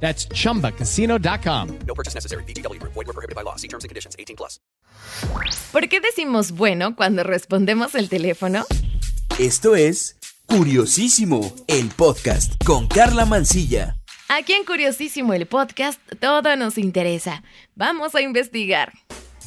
That's chumbacasino.com. No purchase necessary. BGW. Void were prohibited by law. See terms and conditions. 18 plus. ¿Por qué decimos bueno cuando respondemos el teléfono? Esto es Curiosísimo, el podcast con Carla Mancilla. Aquí en Curiosísimo el podcast todo nos interesa. Vamos a investigar.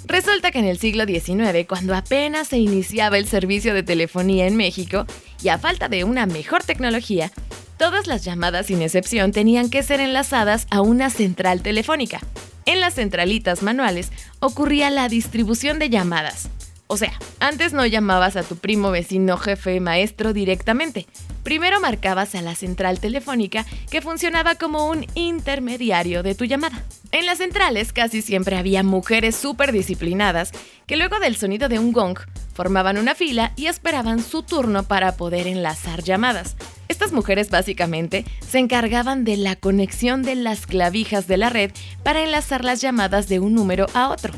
Resulta que en el siglo XIX, cuando apenas se iniciaba el servicio de telefonía en México, y a falta de una mejor tecnología, todas las llamadas sin excepción tenían que ser enlazadas a una central telefónica. En las centralitas manuales ocurría la distribución de llamadas. O sea, antes no llamabas a tu primo, vecino, jefe, maestro directamente. Primero marcabas a la central telefónica que funcionaba como un intermediario de tu llamada. En las centrales casi siempre había mujeres súper disciplinadas que luego del sonido de un gong formaban una fila y esperaban su turno para poder enlazar llamadas. Estas mujeres básicamente se encargaban de la conexión de las clavijas de la red para enlazar las llamadas de un número a otro.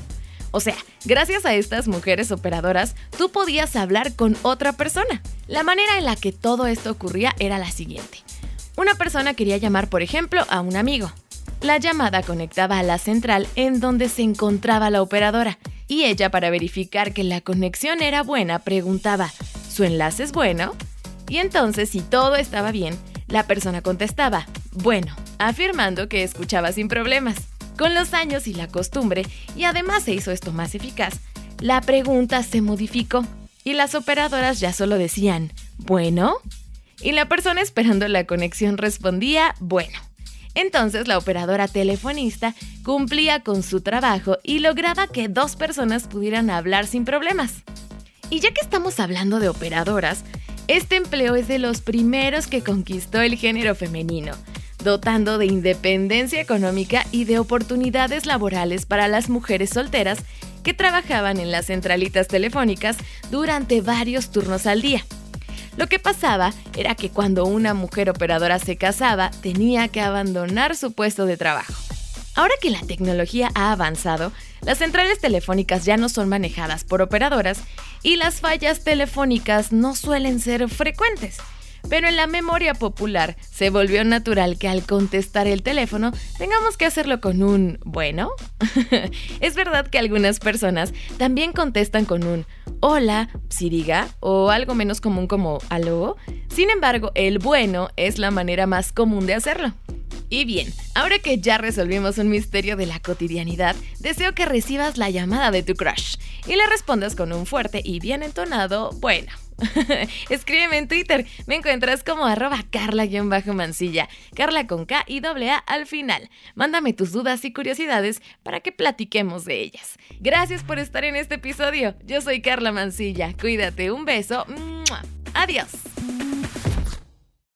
O sea, gracias a estas mujeres operadoras, tú podías hablar con otra persona. La manera en la que todo esto ocurría era la siguiente. Una persona quería llamar, por ejemplo, a un amigo. La llamada conectaba a la central en donde se encontraba la operadora y ella para verificar que la conexión era buena preguntaba, ¿su enlace es bueno? Y entonces, si todo estaba bien, la persona contestaba, bueno, afirmando que escuchaba sin problemas. Con los años y la costumbre, y además se hizo esto más eficaz, la pregunta se modificó y las operadoras ya solo decían, bueno, y la persona esperando la conexión respondía, bueno. Entonces la operadora telefonista cumplía con su trabajo y lograba que dos personas pudieran hablar sin problemas. Y ya que estamos hablando de operadoras, este empleo es de los primeros que conquistó el género femenino, dotando de independencia económica y de oportunidades laborales para las mujeres solteras que trabajaban en las centralitas telefónicas durante varios turnos al día. Lo que pasaba era que cuando una mujer operadora se casaba, tenía que abandonar su puesto de trabajo. Ahora que la tecnología ha avanzado, las centrales telefónicas ya no son manejadas por operadoras y las fallas telefónicas no suelen ser frecuentes. Pero en la memoria popular se volvió natural que al contestar el teléfono tengamos que hacerlo con un bueno. es verdad que algunas personas también contestan con un hola, si diga, o algo menos común como aló. Sin embargo, el bueno es la manera más común de hacerlo. Y bien, ahora que ya resolvimos un misterio de la cotidianidad, deseo que recibas la llamada de tu crush y le respondas con un fuerte y bien entonado bueno. Escríbeme en Twitter, me encuentras como arroba carla-mancilla, carla con K y doble A al final. Mándame tus dudas y curiosidades para que platiquemos de ellas. Gracias por estar en este episodio, yo soy Carla Mancilla, cuídate, un beso, adiós.